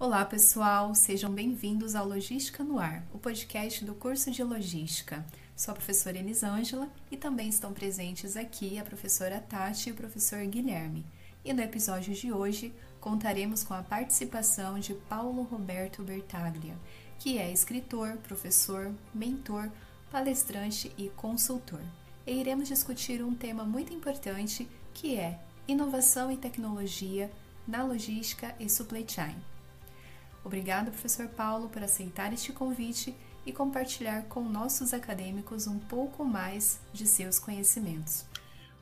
Olá, pessoal, sejam bem-vindos ao Logística no Ar, o podcast do curso de Logística. Sou a professora Elisângela e também estão presentes aqui a professora Tati e o professor Guilherme. E no episódio de hoje contaremos com a participação de Paulo Roberto Bertaglia, que é escritor, professor, mentor, palestrante e consultor. E iremos discutir um tema muito importante que é inovação e tecnologia na logística e supply chain. Obrigado, professor Paulo, por aceitar este convite e compartilhar com nossos acadêmicos um pouco mais de seus conhecimentos.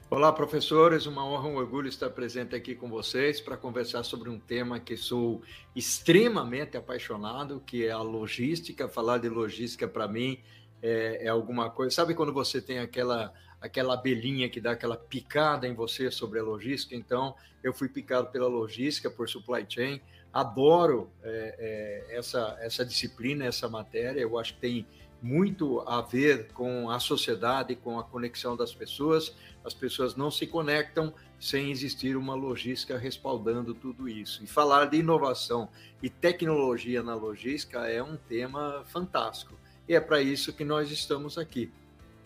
Olá, professores, uma honra, um orgulho estar presente aqui com vocês para conversar sobre um tema que sou extremamente apaixonado, que é a logística. Falar de logística para mim é, é, alguma coisa. Sabe quando você tem aquela aquela abelhinha que dá aquela picada em você sobre a logística? Então, eu fui picado pela logística, por supply chain adoro é, é, essa, essa disciplina, essa matéria. Eu acho que tem muito a ver com a sociedade, com a conexão das pessoas. As pessoas não se conectam sem existir uma logística respaldando tudo isso. E falar de inovação e tecnologia na logística é um tema fantástico. E é para isso que nós estamos aqui.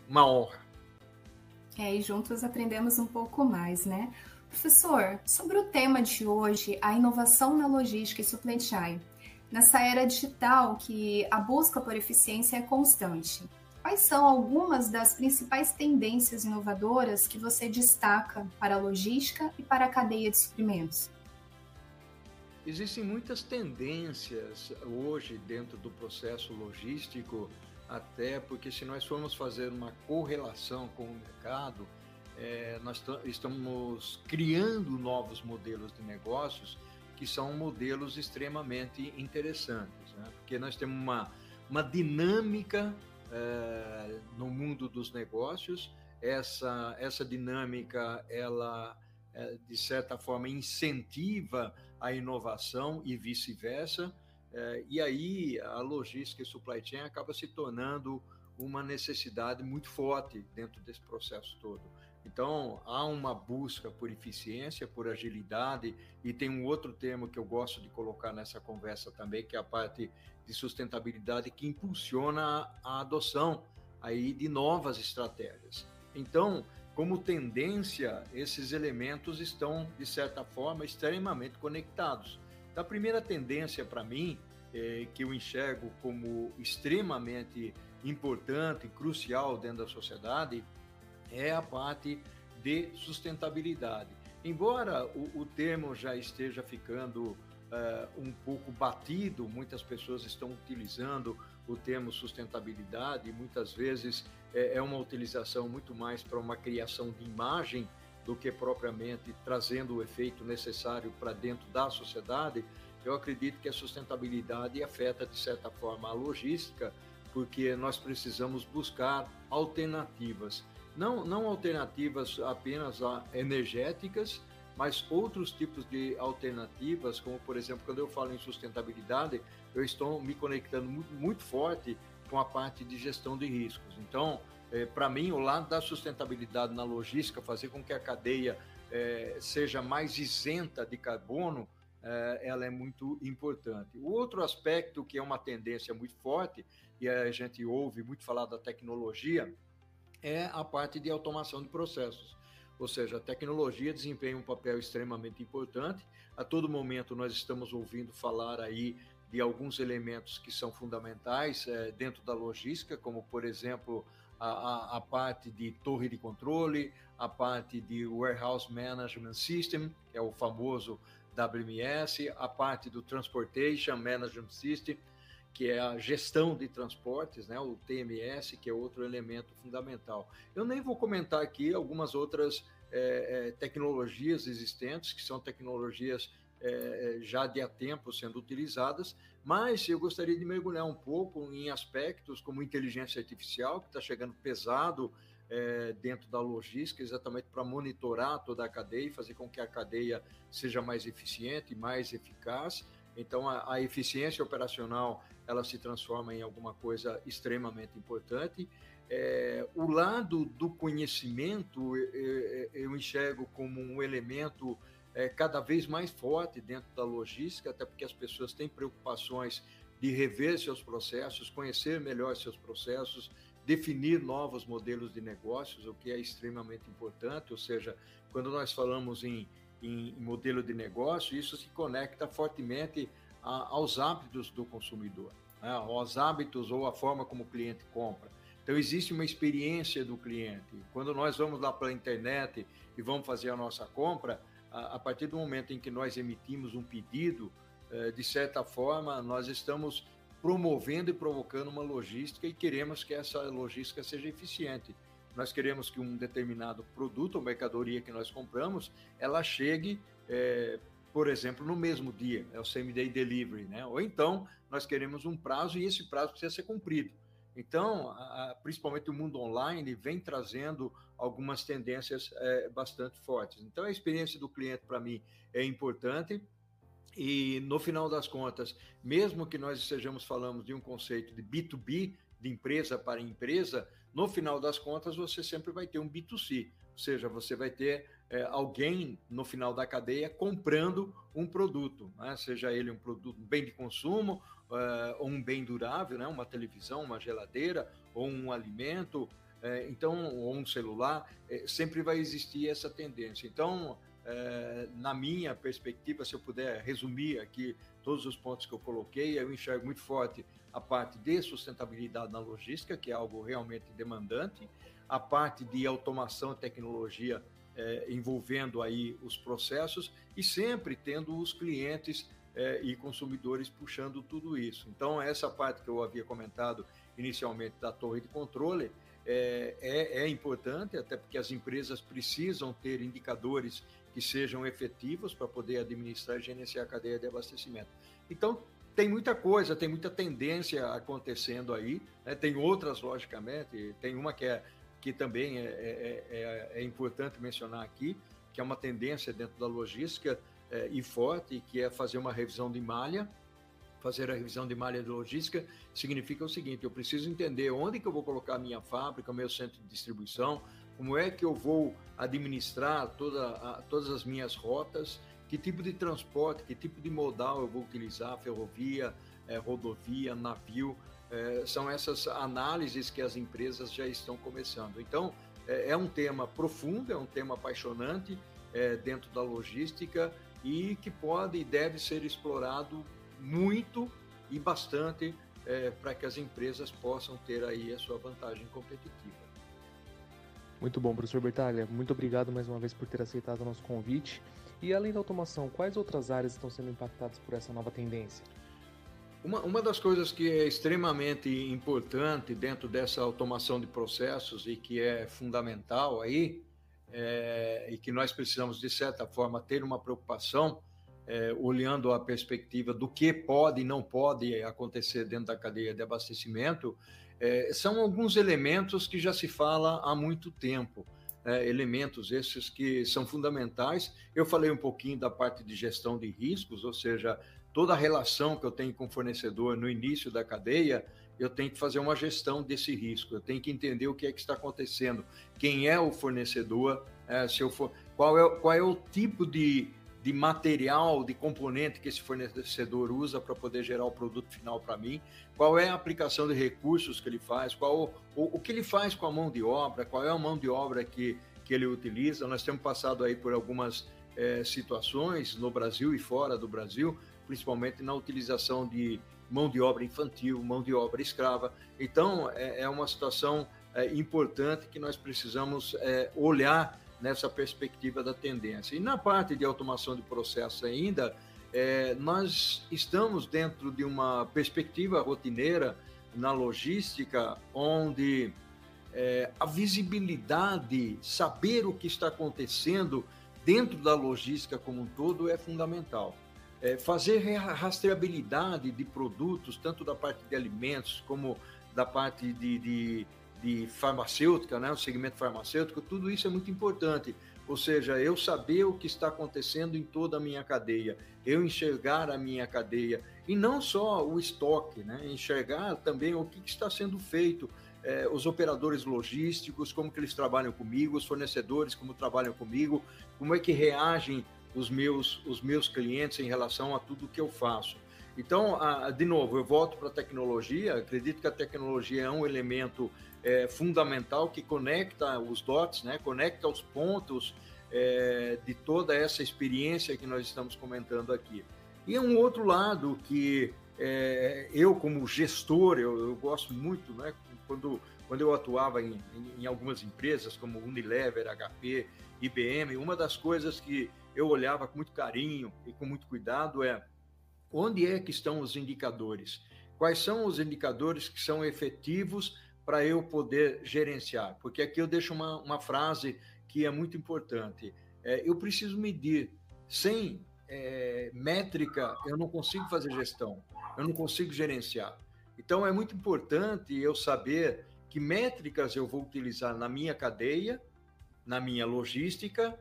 Uma honra. É, e juntos aprendemos um pouco mais, né? Professor, sobre o tema de hoje, a inovação na logística e supply chain. Nessa era digital que a busca por eficiência é constante, quais são algumas das principais tendências inovadoras que você destaca para a logística e para a cadeia de suprimentos? Existem muitas tendências hoje dentro do processo logístico, até porque se nós formos fazer uma correlação com o mercado, é, nós estamos criando novos modelos de negócios que são modelos extremamente interessantes, né? porque nós temos uma, uma dinâmica é, no mundo dos negócios, essa, essa dinâmica, ela, é, de certa forma, incentiva a inovação e vice-versa, é, e aí a logística e supply chain acaba se tornando uma necessidade muito forte dentro desse processo todo. Então, há uma busca por eficiência, por agilidade, e tem um outro termo que eu gosto de colocar nessa conversa também, que é a parte de sustentabilidade que impulsiona a adoção aí de novas estratégias. Então, como tendência, esses elementos estão, de certa forma, extremamente conectados. A primeira tendência para mim, é, que eu enxergo como extremamente importante e crucial dentro da sociedade, é a parte de sustentabilidade. Embora o, o termo já esteja ficando uh, um pouco batido, muitas pessoas estão utilizando o termo sustentabilidade muitas vezes é, é uma utilização muito mais para uma criação de imagem do que propriamente trazendo o efeito necessário para dentro da sociedade. Eu acredito que a sustentabilidade afeta, de certa forma, a logística, porque nós precisamos buscar alternativas não, não alternativas apenas energéticas, mas outros tipos de alternativas, como por exemplo, quando eu falo em sustentabilidade, eu estou me conectando muito, forte com a parte de gestão de riscos. Então, é, para mim, o lado da sustentabilidade na logística, fazer com que a cadeia é, seja mais isenta de carbono, é, ela é muito importante. O outro aspecto que é uma tendência muito forte, e a gente ouve muito falar da tecnologia, é a parte de automação de processos. Ou seja, a tecnologia desempenha um papel extremamente importante. A todo momento nós estamos ouvindo falar aí de alguns elementos que são fundamentais é, dentro da logística, como por exemplo a, a, parte de torre de controle, a parte de warehouse management system, que é o famoso WMS, a parte do transportation management system, que é a gestão de transportes, né, o TMS, que é outro elemento fundamental. Eu nem vou comentar aqui algumas outras é, é, tecnologias existentes, que são tecnologias é, já de há tempo sendo utilizadas, mas eu gostaria de mergulhar um pouco em aspectos como inteligência artificial, que está chegando pesado é, dentro da logística, exatamente para monitorar toda a cadeia e fazer com que a cadeia seja mais eficiente e mais eficaz. Então, a, a, eficiência operacional ela se transforma em alguma coisa extremamente importante. É, o lado do conhecimento eu, enxergo como um elemento é, cada vez mais forte dentro da logística, até porque as pessoas têm preocupações de rever seus processos, conhecer melhor seus processos, definir novos modelos de negócios, o que é extremamente importante. Ou seja, quando nós falamos em, em modelo de negócio, isso se conecta fortemente a, aos hábitos do consumidor, né? aos hábitos ou a forma como o cliente compra. Então, existe uma experiência do cliente. Quando nós vamos lá para a internet e vamos fazer a nossa compra, a, a partir do momento em que nós emitimos um pedido, eh, de certa forma, nós estamos promovendo e provocando uma logística e queremos que essa logística seja eficiente. Nós queremos que um determinado produto ou mercadoria que nós compramos, ela chegue, é, por exemplo, no mesmo dia, é o same-day delivery, né? Ou então nós queremos um prazo e esse prazo precisa ser cumprido. Então, a, principalmente o mundo online vem trazendo algumas tendências é, bastante fortes. Então, a experiência do cliente para mim é importante e no final das contas, mesmo que nós estejamos falando de um conceito de B2B, de empresa para empresa, no final das contas você sempre vai ter um B2C, ou seja, você vai ter é, alguém no final da cadeia comprando um produto, né? seja ele um produto, um bem de consumo ou um bem durável, né? uma televisão, uma geladeira ou um alimento, é, então ou um celular, é, sempre vai existir essa tendência. Então é, na minha perspectiva, se eu puder resumir aqui todos os pontos que eu coloquei, eu enxergo muito forte a parte de sustentabilidade na logística, que é algo realmente demandante, a parte de automação e tecnologia é, envolvendo aí os processos e sempre tendo os clientes é, e consumidores puxando tudo isso. Então, essa parte que eu havia comentado inicialmente da torre de controle é, é, é importante, até porque as empresas precisam ter indicadores que sejam efetivos para poder administrar e gerenciar a cadeia de abastecimento. Então, tem muita coisa, tem muita tendência acontecendo aí, né? tem outras, logicamente, tem uma que, é, que também é, é, é, é importante mencionar aqui, que é uma tendência dentro da logística é, e forte, que é fazer uma revisão de malha, fazer a revisão de malha de logística significa o seguinte: eu preciso entender onde que eu vou colocar a minha fábrica, o meu centro de distribuição, como é que eu vou administrar toda a, todas as minhas rotas, que tipo de transporte, que tipo de modal eu vou utilizar, ferrovia, é, rodovia, navio, é, são essas análises que as empresas já estão começando. Então, é, é um tema profundo, é um tema apaixonante dentro da logística e que pode e deve ser explorado muito e bastante para que as empresas possam ter aí a sua vantagem competitiva. Muito bom, professor Bertalha. Muito obrigado mais uma vez por ter aceitado o nosso convite. E além da automação, quais outras áreas estão sendo impactadas por essa nova tendência? Uma, uma das coisas que é extremamente importante dentro dessa automação de processos e que é fundamental aí, é, e que nós precisamos, de certa forma, ter uma preocupação, é, olhando a perspectiva do que pode e não pode acontecer dentro da cadeia de abastecimento, é, são alguns elementos que já se fala há muito tempo. É, elementos esses que são fundamentais. Eu falei um pouquinho da parte de gestão de riscos, ou seja, toda a relação que eu tenho com o fornecedor no início da cadeia, eu tenho que fazer uma gestão desse risco, eu tenho que entender o que é que está acontecendo, quem é o fornecedor, é, se eu for, qual, é, qual é o tipo de, de material, de componente que esse fornecedor usa para poder gerar o produto final para mim, qual é a aplicação de recursos que ele faz, qual o, o que ele faz com a mão de obra, qual é a mão de obra que, que ele utiliza. Nós temos passado aí por algumas é, situações no Brasil e fora do Brasil, principalmente na utilização de mão de obra infantil, mão de obra escrava. Então, é, é uma situação é, importante que nós precisamos é, olhar nessa perspectiva da tendência. E na parte de automação de processos ainda, é, nós estamos dentro de uma perspectiva rotineira na logística, onde é, a visibilidade, saber o que está acontecendo dentro da logística como um todo é fundamental. É, fazer rastreabilidade de produtos, tanto da parte de alimentos como da parte de, de de farmacêutica, né, o segmento farmacêutico, tudo isso é muito importante. Ou seja, eu saber o que está acontecendo em toda a minha cadeia, eu enxergar a minha cadeia e não só o estoque, né, enxergar também o que está sendo feito, é, os operadores logísticos, como que eles trabalham comigo, os fornecedores como trabalham comigo, como é que reagem os meus, os meus clientes em relação a tudo que eu faço. Então, de novo, eu volto para a tecnologia. Acredito que a tecnologia é um elemento é, fundamental que conecta os dots, né? conecta os pontos é, de toda essa experiência que nós estamos comentando aqui. E um outro lado que é, eu, como gestor, eu, eu, gosto muito, né? quando, quando eu atuava em, em algumas empresas como Unilever, HP, IBM, uma das coisas que eu olhava com muito carinho e com muito cuidado é onde é que estão os indicadores? Quais são os indicadores que são efetivos para eu poder gerenciar? Porque aqui eu deixo uma, uma frase que é muito importante. É, eu preciso medir. Sem é, métrica, eu não consigo fazer gestão, eu não consigo gerenciar. Então, é muito importante eu saber que métricas eu vou utilizar na minha cadeia, na minha logística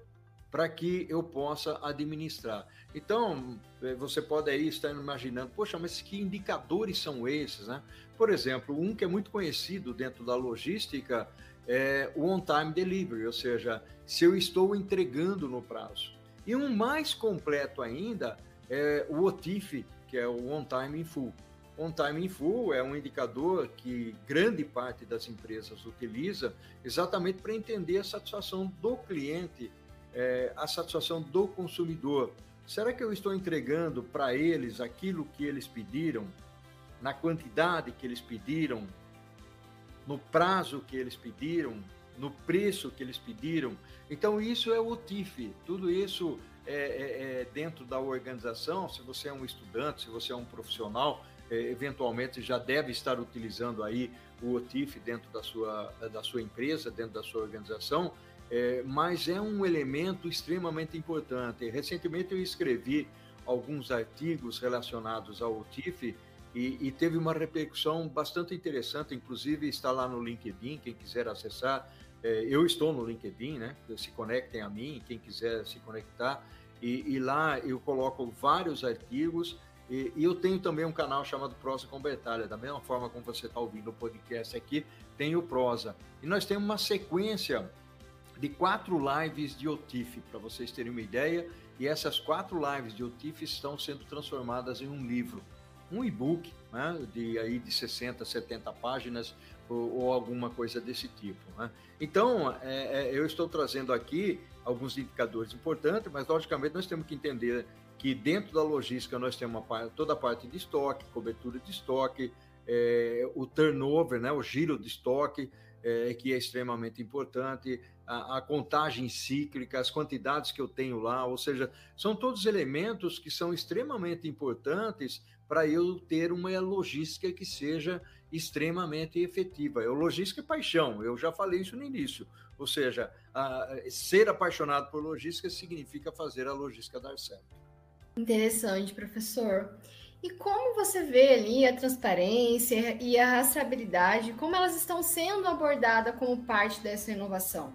para que eu possa administrar. Então, eh, você pode aí estar imaginando, poxa, mas que indicadores são esses, né? Por exemplo, um que é muito conhecido dentro da logística é o on-time delivery, ou seja, se eu estou entregando no prazo. E um mais completo ainda é o OTIF, que é o on-time in full. On-time in full é um indicador que grande parte das empresas utiliza exatamente para entender a satisfação do cliente é, a satisfação do consumidor. Será que eu estou entregando para eles aquilo que eles pediram, na quantidade que eles pediram, no prazo que eles pediram, no preço que eles pediram? Então, isso é o TIF, tudo isso é, é, é, dentro da organização. Se você é um estudante, se você é um profissional, é, eventualmente já deve estar utilizando aí o OTIF dentro da sua, da sua empresa, dentro da sua organização é, mas é um elemento extremamente importante. Recentemente eu escrevi alguns artigos relacionados ao TIF e, e, teve uma repercussão bastante interessante, inclusive está lá no LinkedIn, quem quiser acessar. É, eu estou no LinkedIn, né? Se conectem a mim, quem quiser se conectar. E, e lá eu coloco vários artigos e, e, eu tenho também um canal chamado Prosa com Bertalha, da mesma forma como você está ouvindo o podcast aqui, tem o Prosa. E nós temos uma sequência de quatro lives de OTIF, para vocês terem uma ideia. E essas quatro lives de OTIF estão sendo transformadas em um livro, um e-book, né, de aí de 60, 70 páginas ou, ou alguma coisa desse tipo. Né? Então, é, é, eu estou trazendo aqui alguns indicadores importantes, mas logicamente nós temos que entender que dentro da logística nós temos toda a parte de estoque, cobertura de estoque, é, o turnover, né, o giro de estoque, é, que é extremamente importante, a, a, contagem cíclica, as quantidades que eu tenho lá, ou seja, são todos elementos que são extremamente importantes para eu ter uma logística que seja extremamente efetiva. Eu, logística é paixão, eu já falei isso no início. Ou seja, a, ser apaixonado por logística significa fazer a logística dar certo. Interessante, professor. E como você vê ali a transparência e a rastreabilidade, como elas estão sendo abordadas como parte dessa inovação?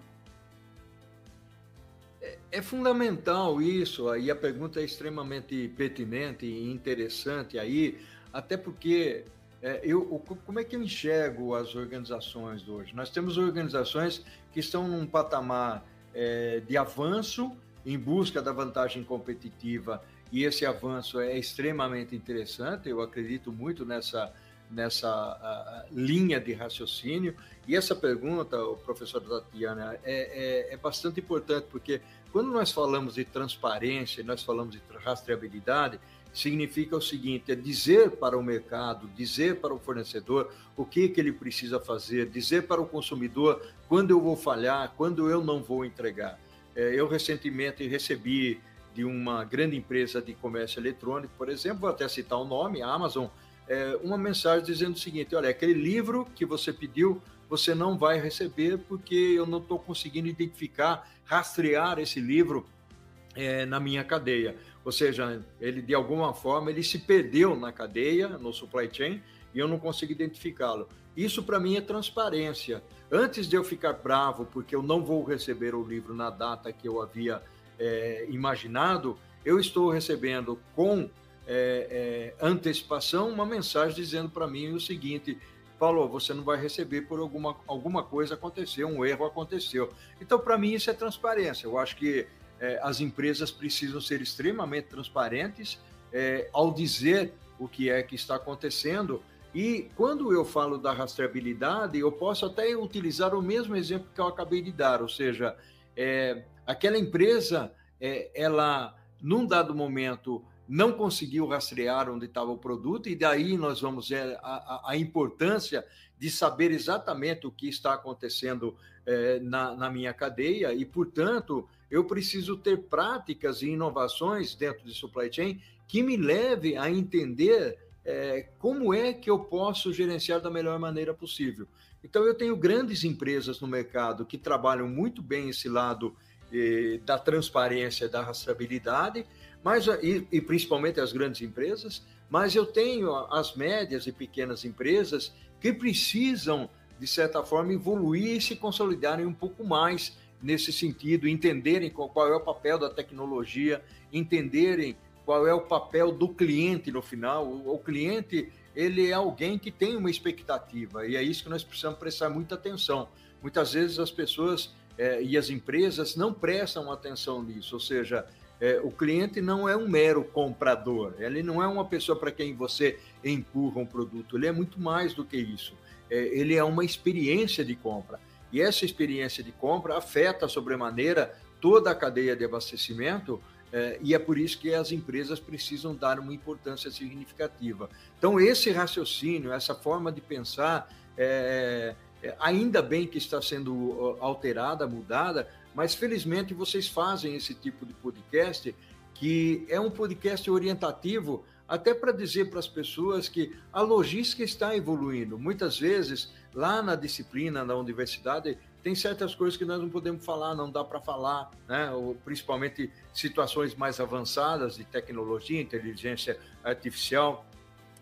É, fundamental isso, aí a pergunta é extremamente pertinente e interessante aí, até porque é, eu, como é que eu enxergo as organizações hoje? Nós temos organizações que estão num patamar é, de avanço em busca da vantagem competitiva e esse avanço é extremamente interessante. Eu acredito muito nessa nessa linha de raciocínio. E essa pergunta, o professor Tatiana, é, é, é, bastante importante, porque quando nós falamos de transparência, nós falamos de rastreabilidade, significa o seguinte: é dizer para o mercado, dizer para o fornecedor o que, que ele precisa fazer, dizer para o consumidor quando eu vou falhar, quando eu não vou entregar. É, eu recentemente recebi de uma grande empresa de comércio eletrônico, por exemplo, vou até citar o nome, a Amazon, é, uma mensagem dizendo o seguinte: olha, aquele livro que você pediu, você não vai receber porque eu não estou conseguindo identificar, rastrear esse livro é, na minha cadeia. Ou seja, ele de alguma forma ele se perdeu na cadeia, no supply chain, e eu não consigo identificá-lo. Isso para mim é transparência. Antes de eu ficar bravo porque eu não vou receber o livro na data que eu havia é, imaginado, eu estou recebendo com é, é, antecipação uma mensagem dizendo para mim o seguinte: Paulo, você não vai receber por alguma, alguma coisa aconteceu, um erro aconteceu. Então, para mim, isso é transparência. Eu acho que é, as empresas precisam ser extremamente transparentes é, ao dizer o que é que está acontecendo. E quando eu falo da rastreabilidade, eu posso até utilizar o mesmo exemplo que eu acabei de dar, ou seja, é, aquela empresa, é, ela, num dado momento, não conseguiu rastrear onde estava o produto, e daí nós vamos ver a, a, importância de saber exatamente o que está acontecendo é, na, na, minha cadeia, e, portanto, eu preciso ter práticas e inovações dentro de supply chain que me leve a entender é, como é que eu posso gerenciar da melhor maneira possível. Então, eu tenho grandes empresas no mercado que trabalham muito bem esse lado eh, da transparência, da rastreabilidade, mas, e, e principalmente as grandes empresas, mas eu tenho as médias e pequenas empresas que precisam, de certa forma, evoluir e se consolidarem um pouco mais nesse sentido, entenderem qual, é o papel da tecnologia, entenderem qual é o papel do cliente no final. O, cliente ele é alguém que tem uma expectativa e é isso que nós precisamos prestar muita atenção. Muitas vezes as pessoas é, e as empresas não prestam atenção nisso, ou seja, é, o cliente não é um mero comprador, ele não é uma pessoa para quem você empurra um produto, ele é muito mais do que isso. É, ele é uma experiência de compra. E essa experiência de compra afeta sobremaneira toda a cadeia de abastecimento, é, e é por isso que as empresas precisam dar uma importância significativa. Então, esse raciocínio, essa forma de pensar, é, é, ainda bem que está sendo alterada, mudada, mas felizmente vocês fazem esse tipo de podcast, que é um podcast orientativo, até para dizer para as pessoas que a logística está evoluindo. Muitas vezes, lá na disciplina, na universidade, tem certas coisas que nós não podemos falar, não dá para falar, né? Ou, principalmente situações mais avançadas de tecnologia, inteligência artificial,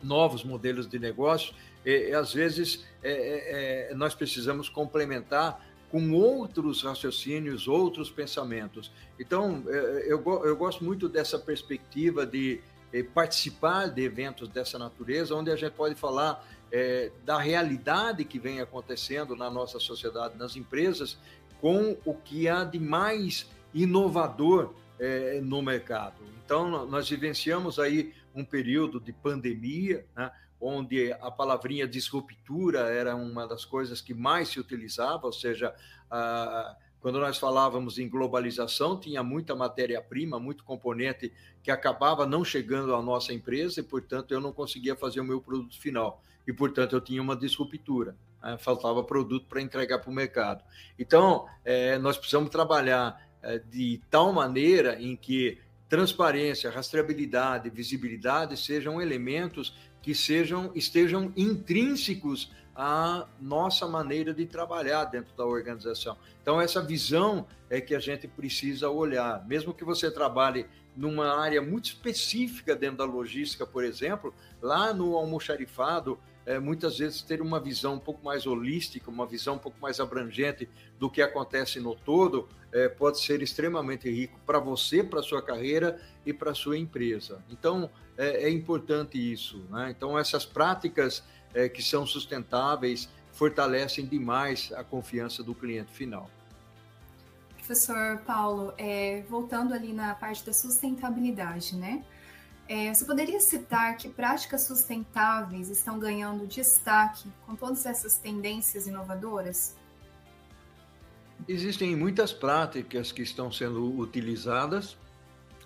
novos modelos de negócio. E, e às vezes, é, é, é nós precisamos complementar com outros raciocínios, outros pensamentos. Então, é, eu, eu gosto muito dessa perspectiva de é, participar de eventos dessa natureza, onde a gente pode falar é, da realidade que vem acontecendo na nossa sociedade, nas empresas, com o que há de mais inovador é, no mercado. Então, nós vivenciamos aí um período de pandemia, né? Onde a palavrinha disruptura era uma das coisas que mais se utilizava, ou seja, a, quando nós falávamos em globalização, tinha muita matéria-prima, muito componente que acabava não chegando à nossa empresa e, portanto, eu não conseguia fazer o meu produto final. E, portanto, eu tinha uma disruptura. Né? Faltava produto para entregar para o mercado. Então, é, nós precisamos trabalhar é, de tal maneira em que transparência, rastreabilidade, visibilidade sejam elementos que sejam estejam intrínsecos à nossa maneira de trabalhar dentro da organização. Então essa visão é que a gente precisa olhar, mesmo que você trabalhe numa área muito específica dentro da logística, por exemplo, lá no almoxarifado, é, muitas vezes ter uma visão um pouco mais holística, uma visão um pouco mais abrangente do que acontece no todo, é, pode ser extremamente rico para você, para sua carreira e para sua empresa. Então, é, é importante isso. Né? Então, essas práticas é, que são sustentáveis fortalecem demais a confiança do cliente final. Professor Paulo, é, voltando ali na parte da sustentabilidade, né? É, você poderia citar que práticas sustentáveis estão ganhando destaque com todas essas tendências inovadoras? Existem muitas práticas que estão sendo utilizadas.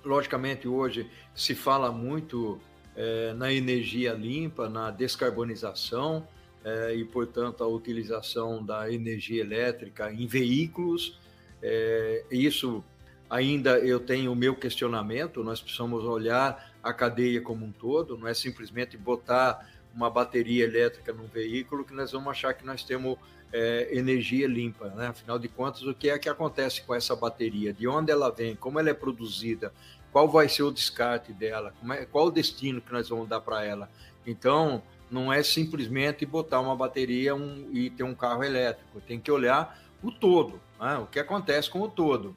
Logicamente, hoje se fala muito é, na energia limpa, na descarbonização é, e, portanto, a utilização da energia elétrica em veículos. É, isso ainda eu tenho o meu questionamento. Nós precisamos olhar a cadeia como um todo, não é simplesmente botar uma bateria elétrica num veículo que nós vamos achar que nós temos é, energia limpa, né? Afinal de contas, o que é que acontece com essa bateria? De onde ela vem? Como ela é produzida? Qual vai ser o descarte dela? É, qual o destino que nós vamos dar para ela? Então, não é simplesmente botar uma bateria um, e ter um carro elétrico. Tem que olhar o todo, né? o que acontece com o todo.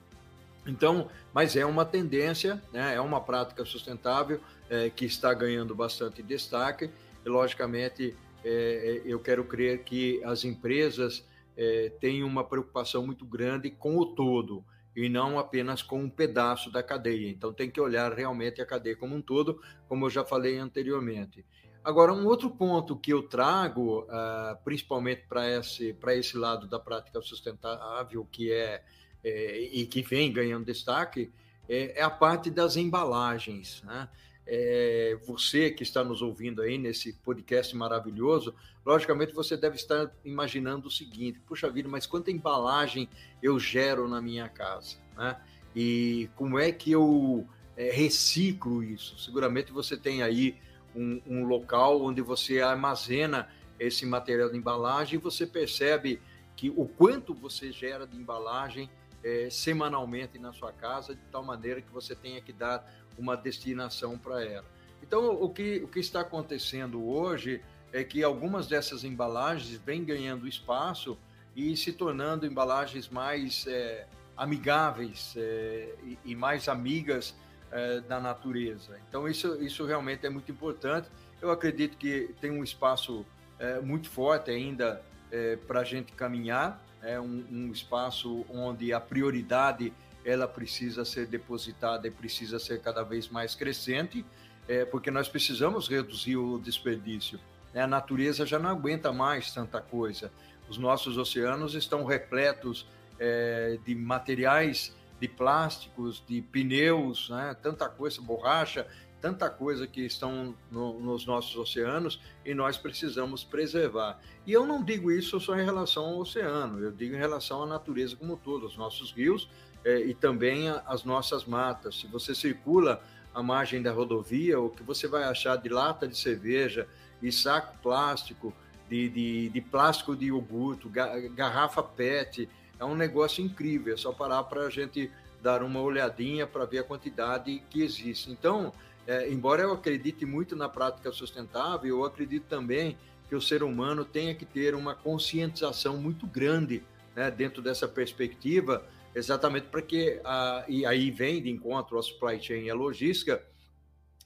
Então, mas é uma tendência, né? é uma prática sustentável é, que está ganhando bastante destaque. E, logicamente, é, é eu quero crer que as empresas é, têm uma preocupação muito grande com o todo. e não apenas com um pedaço da cadeia. Então tem que olhar realmente a cadeia como um todo, como eu já falei anteriormente. Agora, um outro ponto que eu trago, uh, principalmente para esse, esse lado da prática sustentável, que é, é e que vem ganhando destaque, é, é a parte das embalagens. Né? É, você que está nos ouvindo aí nesse podcast maravilhoso, logicamente você deve estar imaginando o seguinte: puxa vida, mas quanta embalagem eu gero na minha casa? Né? E como é que eu é, reciclo isso? Seguramente você tem aí um, um local onde você armazena esse material de embalagem e você percebe que o quanto você gera de embalagem é, semanalmente na sua casa, de tal maneira que você tenha que dar uma destinação para ela. Então, o que, o que está acontecendo hoje é que algumas dessas embalagens vêm ganhando espaço e se tornando embalagens mais é, amigáveis é, e, e, mais amigas é, da natureza. Então, isso, isso realmente é muito importante. Eu acredito que tem um espaço é, muito forte ainda é, para a gente caminhar, é um, um, espaço onde a prioridade ela precisa ser depositada e precisa ser cada vez mais crescente, é, porque nós precisamos reduzir o desperdício. A natureza já não aguenta mais tanta coisa. Os nossos oceanos estão repletos é, de materiais de plásticos, de pneus, né? tanta coisa, borracha, tanta coisa que estão no, nos nossos oceanos e nós precisamos preservar. E eu não digo isso só em relação ao oceano, eu digo em relação à natureza como um todo, os nossos rios é, e também a, as nossas matas. Se você circula à margem da rodovia, o que você vai achar de lata de cerveja e saco plástico, de, de, de plástico de iogurte, garrafa PET, é um negócio incrível, é só parar para a gente dar uma olhadinha para ver a quantidade que existe. Então, é, embora eu acredite muito na prática sustentável, eu acredito também que o ser humano tenha que ter uma conscientização muito grande né, dentro dessa perspectiva, exatamente para que, a, e aí vem de encontro a supply chain e a logística,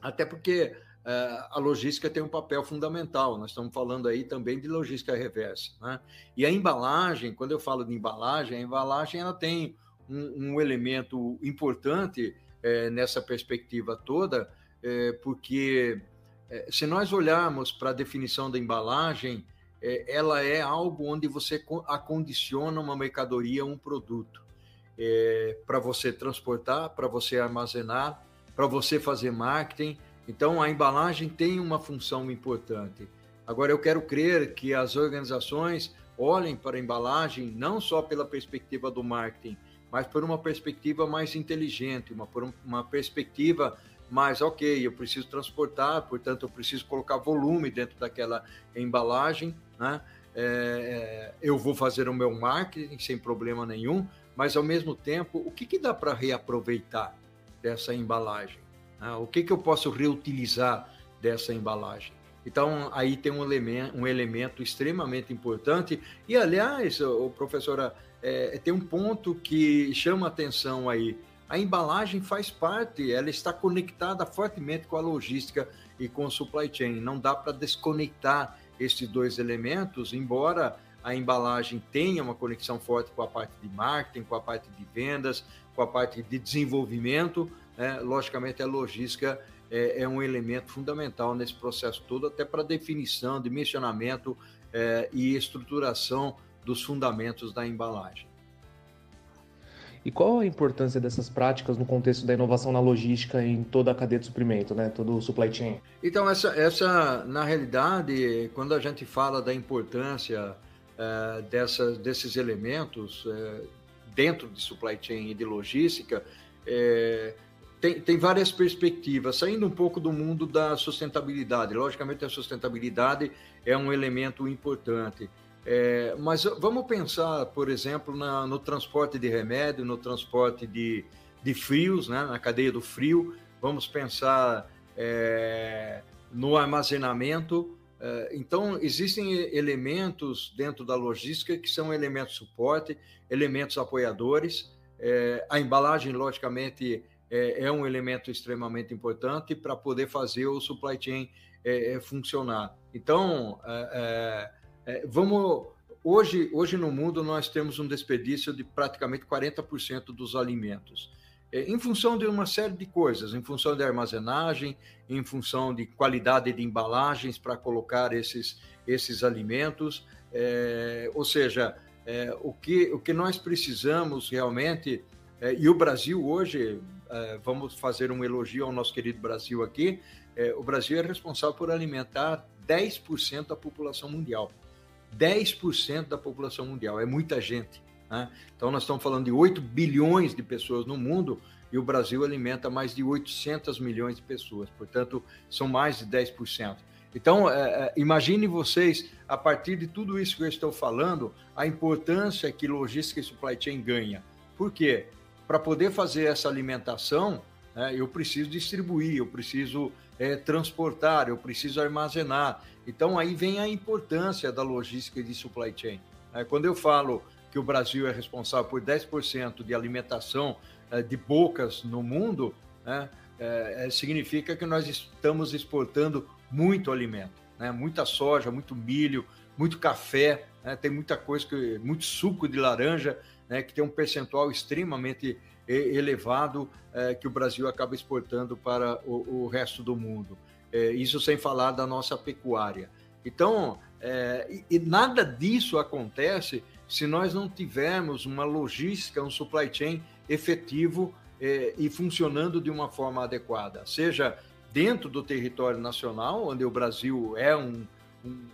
até porque é, a logística tem um papel fundamental. Nós estamos falando aí também de logística reversa. Né? E a embalagem, quando eu falo de embalagem, a embalagem ela tem um, um elemento importante é, nessa perspectiva toda, é, porque é, se nós olharmos para a definição da embalagem, é, ela é algo onde você acondiciona uma mercadoria, um produto, é, para você transportar, para você armazenar, para você fazer marketing então, a embalagem tem uma função importante. Agora, eu quero crer que as organizações olhem para a embalagem não só pela perspectiva do marketing, mas por uma perspectiva mais inteligente, uma, por uma perspectiva mais, ok, eu preciso transportar, portanto, eu preciso colocar volume dentro daquela embalagem, né? É, é eu vou fazer o meu marketing sem problema nenhum, mas ao mesmo tempo, o que, que dá para reaproveitar dessa embalagem? Ah, o que, que eu posso reutilizar dessa embalagem? Então, aí tem um elemento, um elemento extremamente importante. E, aliás, o, professora, é, tem um ponto que chama atenção aí. A embalagem faz parte, ela está conectada fortemente com a logística e com o supply chain. Não dá para desconectar esses dois elementos, embora a embalagem tenha uma conexão forte com a parte de marketing, com a parte de vendas, com a parte de desenvolvimento, né? logicamente a logística é, é, um elemento fundamental nesse processo todo, até para definição, dimensionamento é, e estruturação dos fundamentos da embalagem. E qual a importância dessas práticas no contexto da inovação na logística em toda a cadeia de suprimento, né? todo o supply chain? Então, essa, essa na realidade, quando a gente fala da importância é, desses elementos é, dentro de supply chain e de logística, é, tem, tem várias perspectivas, saindo um pouco do mundo da sustentabilidade. Logicamente, a sustentabilidade é um elemento importante. É, mas vamos pensar, por exemplo, na, no transporte de remédio, no transporte de, de frios, né, na cadeia do frio. Vamos pensar é, no armazenamento. É, então, existem elementos dentro da logística que são elementos suporte, elementos apoiadores. É, a embalagem, logicamente, é, é um elemento extremamente importante para poder fazer o supply chain é funcionar. Então, é, é, vamos hoje, hoje no mundo nós temos um desperdício de praticamente 40% dos alimentos. É, em função de uma série de coisas, em função de armazenagem, em função de qualidade de embalagens para colocar esses, esses alimentos, é, ou seja, é, o, que, o que nós precisamos realmente, é, e o Brasil hoje, é, vamos fazer um elogio ao nosso querido Brasil aqui, é, o Brasil é responsável por alimentar 10% da população mundial. 10% da população mundial, é muita gente. Né? Então, nós estamos falando de 8 bilhões de pessoas no mundo e o Brasil alimenta mais de 800 milhões de pessoas, portanto, são mais de 10%. Então, é, é, imagine vocês, a partir de tudo isso que eu estou falando, a importância que logística e supply chain ganha. Por quê? Para poder fazer essa alimentação, né, eu preciso distribuir, eu preciso é, transportar, eu preciso armazenar. Então, aí vem a importância da logística de supply chain. É, quando eu falo que o Brasil é responsável por 10% de alimentação é, de bocas no mundo, né, é, significa que nós estamos exportando muito alimento, né, muita soja, muito milho, muito café, né, tem muita coisa, muito suco de laranja, né, que tem um percentual extremamente elevado é, que o Brasil acaba exportando para o resto do mundo. É, isso sem falar da nossa pecuária. Então, é, e, e, nada disso acontece se nós não tivermos uma logística, um supply chain efetivo eh, e funcionando de uma forma adequada, seja dentro do território nacional, onde o Brasil é um, um,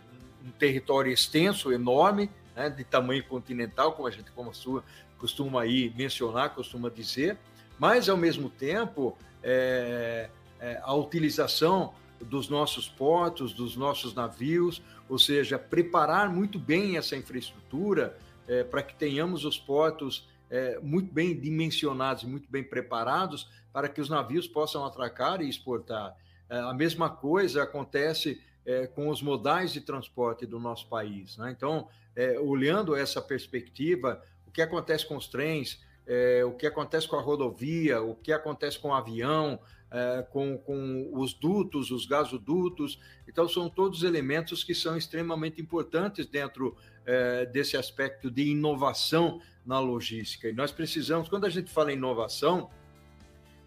um território extenso, enorme, né, de tamanho continental, como a gente costuma, costuma aí mencionar, costuma dizer, mas ao mesmo tempo é, é, a utilização dos nossos portos, dos nossos navios, ou seja, preparar muito bem essa infraestrutura é, para que tenhamos os portos é, muito bem dimensionados, muito bem preparados para que os navios possam atracar e exportar. É, a mesma coisa acontece é, com os modais de transporte do nosso país. Né? Então, é, olhando essa perspectiva, o que acontece com os trens, é, o que acontece com a rodovia, o que acontece com o avião, é, com, com os dutos, os gasodutos. Então, são todos elementos que são extremamente importantes dentro é, desse aspecto de inovação na logística. E nós precisamos, quando a gente fala em inovação,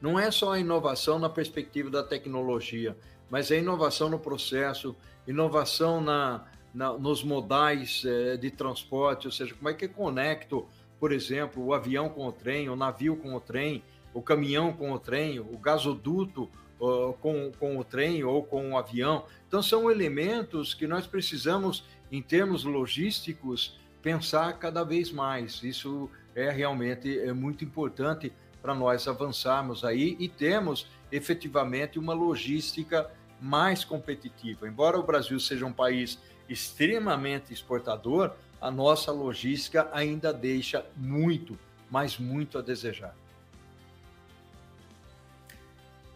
não é só a inovação na perspectiva da tecnologia, mas é inovação no processo, inovação na, na nos modais é, de transporte, ou seja, como é que eu conecto, por exemplo, o avião com o trem, o navio com o trem, o caminhão com o trem, o gasoduto uh, com, com o trem ou com o avião. Então, são elementos que nós precisamos, em termos logísticos, pensar cada vez mais. Isso é realmente é muito importante para nós avançarmos aí e termos efetivamente uma logística mais competitiva. Embora o Brasil seja um país extremamente exportador, a nossa logística ainda deixa muito, mas muito a desejar.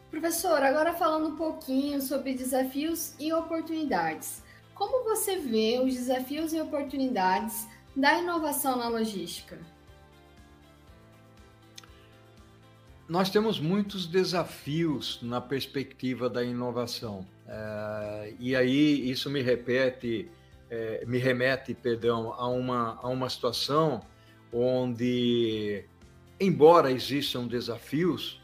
Professor, agora falando um pouquinho sobre desafios e oportunidades. Como você vê os desafios e oportunidades da inovação na logística? Nós temos muitos desafios na perspectiva da inovação. É, e aí isso me repete, é, me remete, perdão, a uma, a uma situação onde, embora existam desafios,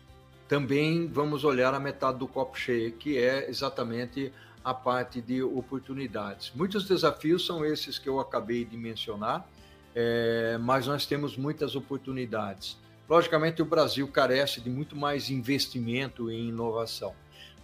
também vamos olhar a metade do copo cheio, que é exatamente a parte de oportunidades. Muitos desafios são esses que eu acabei de mencionar, é, mas nós temos muitas oportunidades. Logicamente, o Brasil carece de muito mais investimento em inovação,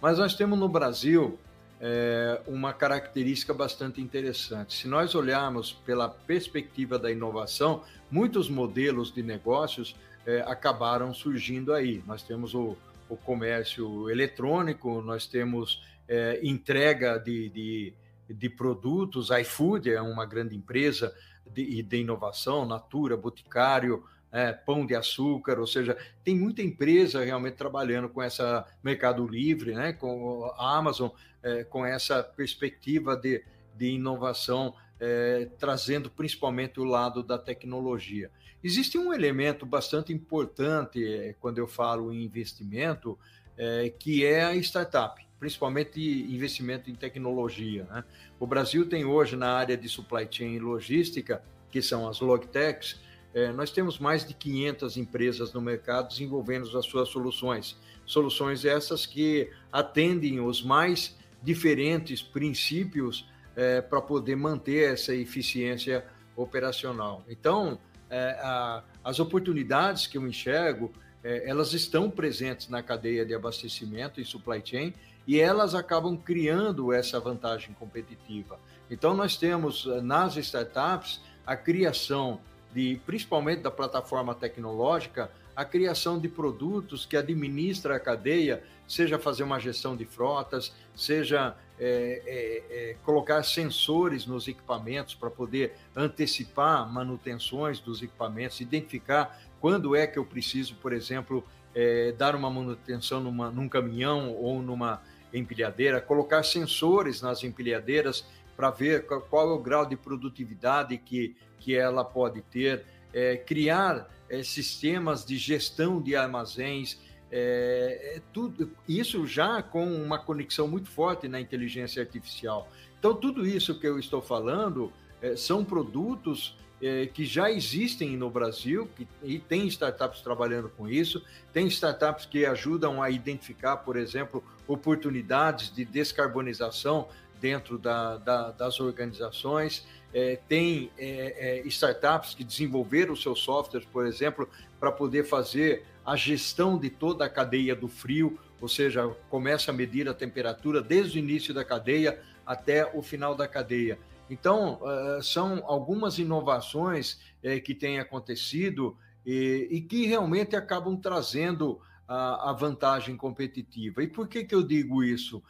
mas nós temos no Brasil é, uma característica bastante interessante. Se nós olharmos pela perspectiva da inovação, muitos modelos de negócios é, acabaram surgindo aí. Nós temos o, o comércio eletrônico, nós temos é, entrega de, de, de, produtos, iFood é uma grande empresa de, de inovação, Natura, Boticário, é, Pão de Açúcar, ou seja, tem muita empresa realmente trabalhando com essa Mercado Livre, né, com a Amazon, é, com essa perspectiva de, de inovação, é, trazendo principalmente o lado da tecnologia. Existe um elemento bastante importante eh, quando eu falo em investimento, é, que é a startup. principalmente investimento em tecnologia. Né? O Brasil tem hoje na área de supply chain e logística, que são as logtechs, é, nós temos mais de 500 empresas no mercado desenvolvendo as suas soluções. Soluções essas que atendem os mais diferentes princípios é, para poder manter essa eficiência operacional. Então, é, a, as oportunidades que eu enxergo, é, elas estão presentes na cadeia de abastecimento e supply chain e elas acabam criando essa vantagem competitiva. Então, nós temos é, nas startups a criação de, principalmente da plataforma tecnológica, a criação de produtos que administra a cadeia, seja fazer uma gestão de frotas, seja é, é, é, colocar sensores nos equipamentos para poder antecipar manutenções dos equipamentos, identificar quando é que eu preciso, por exemplo, é, dar uma manutenção numa, num caminhão ou numa empilhadeira, colocar sensores nas empilhadeiras para ver qual é o grau de produtividade que, que ela pode ter, é, criar é, sistemas de gestão de armazéns, é, é, tudo isso já com uma conexão muito forte na inteligência artificial. Então, tudo isso que eu estou falando é, são produtos é, que já existem no Brasil que, e tem startups trabalhando com isso, tem startups que ajudam a identificar, por exemplo, oportunidades de descarbonização dentro da, da, das organizações. É, tem é, é, startups que desenvolveram seus softwares, por exemplo, para poder fazer a gestão de toda a cadeia do frio, ou seja, começa a medir a temperatura desde o início da cadeia até o final da cadeia. Então, uh, são algumas inovações uh, que têm acontecido e, que realmente acabam trazendo a, vantagem competitiva. E por que, que eu digo isso?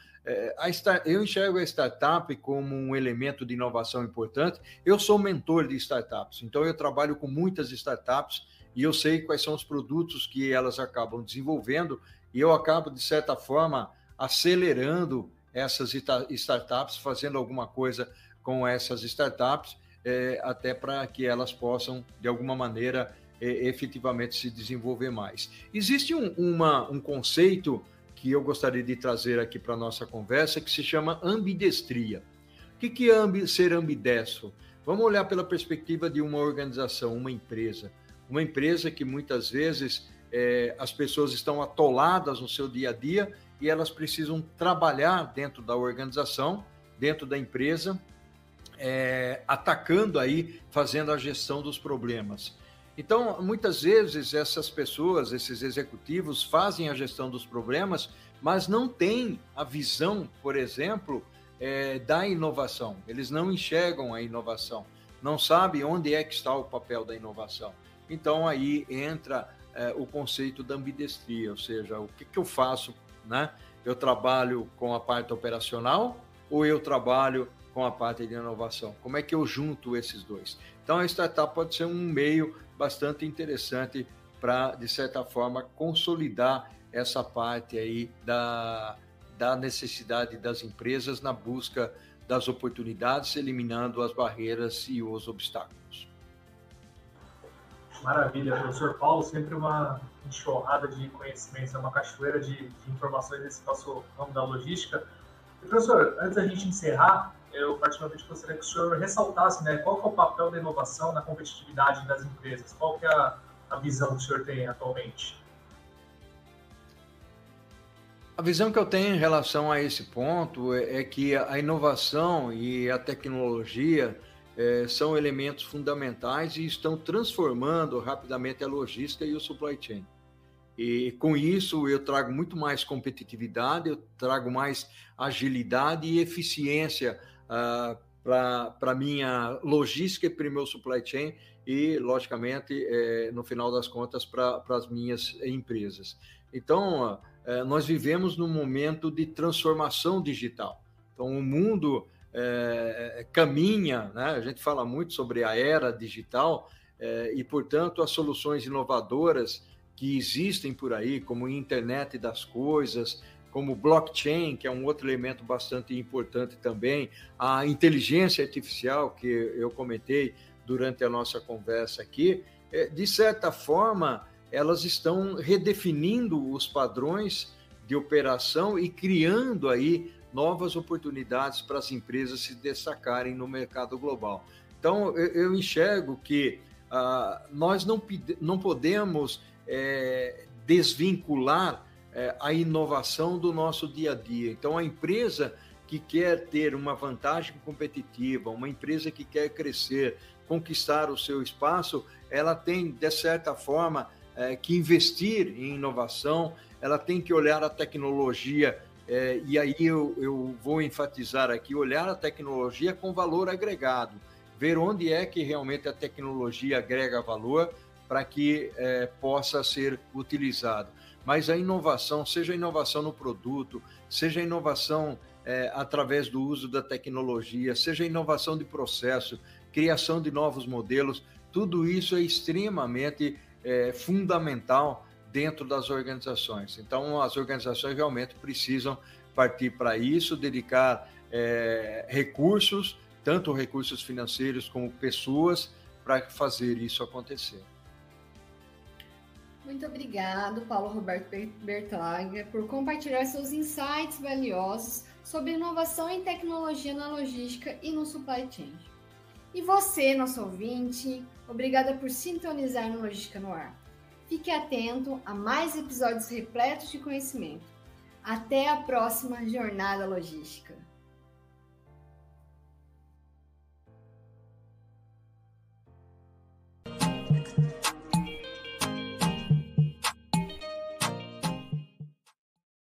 A, eu enxergo a startup como um elemento de inovação importante. Eu sou mentor de startups, então eu trabalho com muitas startups e eu sei quais são os produtos que elas acabam desenvolvendo e eu acabo, de certa forma, acelerando essas startups, fazendo alguma coisa com essas startups, é, até para que elas possam, de alguma maneira, é, efetivamente se desenvolver mais. Existe um, uma, um conceito que eu gostaria de trazer aqui para a nossa conversa, que se chama ambidestria. O que, que é ser ambidestro? Vamos olhar pela perspectiva de uma organização, uma empresa. Uma empresa que muitas vezes é, as pessoas estão atoladas no seu dia a dia e elas precisam trabalhar dentro da organização, dentro da empresa, é, atacando aí, fazendo a gestão dos problemas. Então, muitas vezes essas pessoas, esses executivos, fazem a gestão dos problemas, mas não têm a visão, por exemplo, é, da inovação. Eles não enxergam a inovação, não sabem onde é que está o papel da inovação. Então aí entra é, o conceito da ambidestria, ou seja, o que, que eu faço, né? Eu trabalho com a parte operacional ou eu trabalho com a parte de inovação? Como é que eu junto esses dois? Então a startup pode ser um meio bastante interessante para, de certa forma, consolidar essa parte aí da, da necessidade das empresas na busca das oportunidades, eliminando as barreiras e os obstáculos. Maravilha, professor Paulo, sempre uma enxurrada de conhecimentos, é uma cachoeira de, de informações nesse nosso ramo da logística. E, professor, antes da gente encerrar, eu particularmente gostaria que o senhor ressaltasse né, qual é o papel da inovação na competitividade das empresas, qual é a, a visão que o senhor tem atualmente? A visão que eu tenho em relação a esse ponto é, é que a inovação e a tecnologia é, são elementos fundamentais e estão transformando rapidamente a logística e o supply chain. E com isso eu trago muito mais competitividade, eu trago mais agilidade e eficiência ah, para a minha logística e para o meu supply chain e, logicamente, é, no final das contas, para as minhas empresas. Então, é, nós vivemos num momento de transformação digital. Então, o mundo é, é, caminha, né? a gente fala muito sobre a era digital, é, e, portanto, as soluções inovadoras que existem por aí, como internet das coisas, como blockchain, que é um outro elemento bastante importante também, a inteligência artificial, que eu comentei durante a nossa conversa aqui, é, de certa forma, elas estão redefinindo os padrões de operação e criando aí novas oportunidades para as empresas se destacarem no mercado global. Então, eu, eu enxergo que ah, nós não, não podemos é, desvincular é, a inovação do nosso dia a dia. Então, a empresa que quer ter uma vantagem competitiva, uma empresa que quer crescer, conquistar o seu espaço, ela tem, de certa forma, é, que investir em inovação, ela tem que olhar a tecnologia, é, e aí eu, eu vou enfatizar aqui: olhar a tecnologia com valor agregado, ver onde é que realmente a tecnologia agrega valor para que é, possa ser utilizado. Mas a inovação, seja a inovação no produto, seja a inovação é, através do uso da tecnologia, seja a inovação de processo, criação de novos modelos, tudo isso é extremamente é, fundamental dentro das organizações. Então, as organizações realmente precisam partir para isso, dedicar é, recursos, tanto recursos financeiros como pessoas, para fazer isso acontecer. Muito obrigado, Paulo Roberto Bertlager, por compartilhar seus insights valiosos sobre inovação em tecnologia na logística e no supply chain. E você, nosso ouvinte, obrigada por sintonizar no Logística no Ar. Fique atento a mais episódios repletos de conhecimento. Até a próxima Jornada Logística.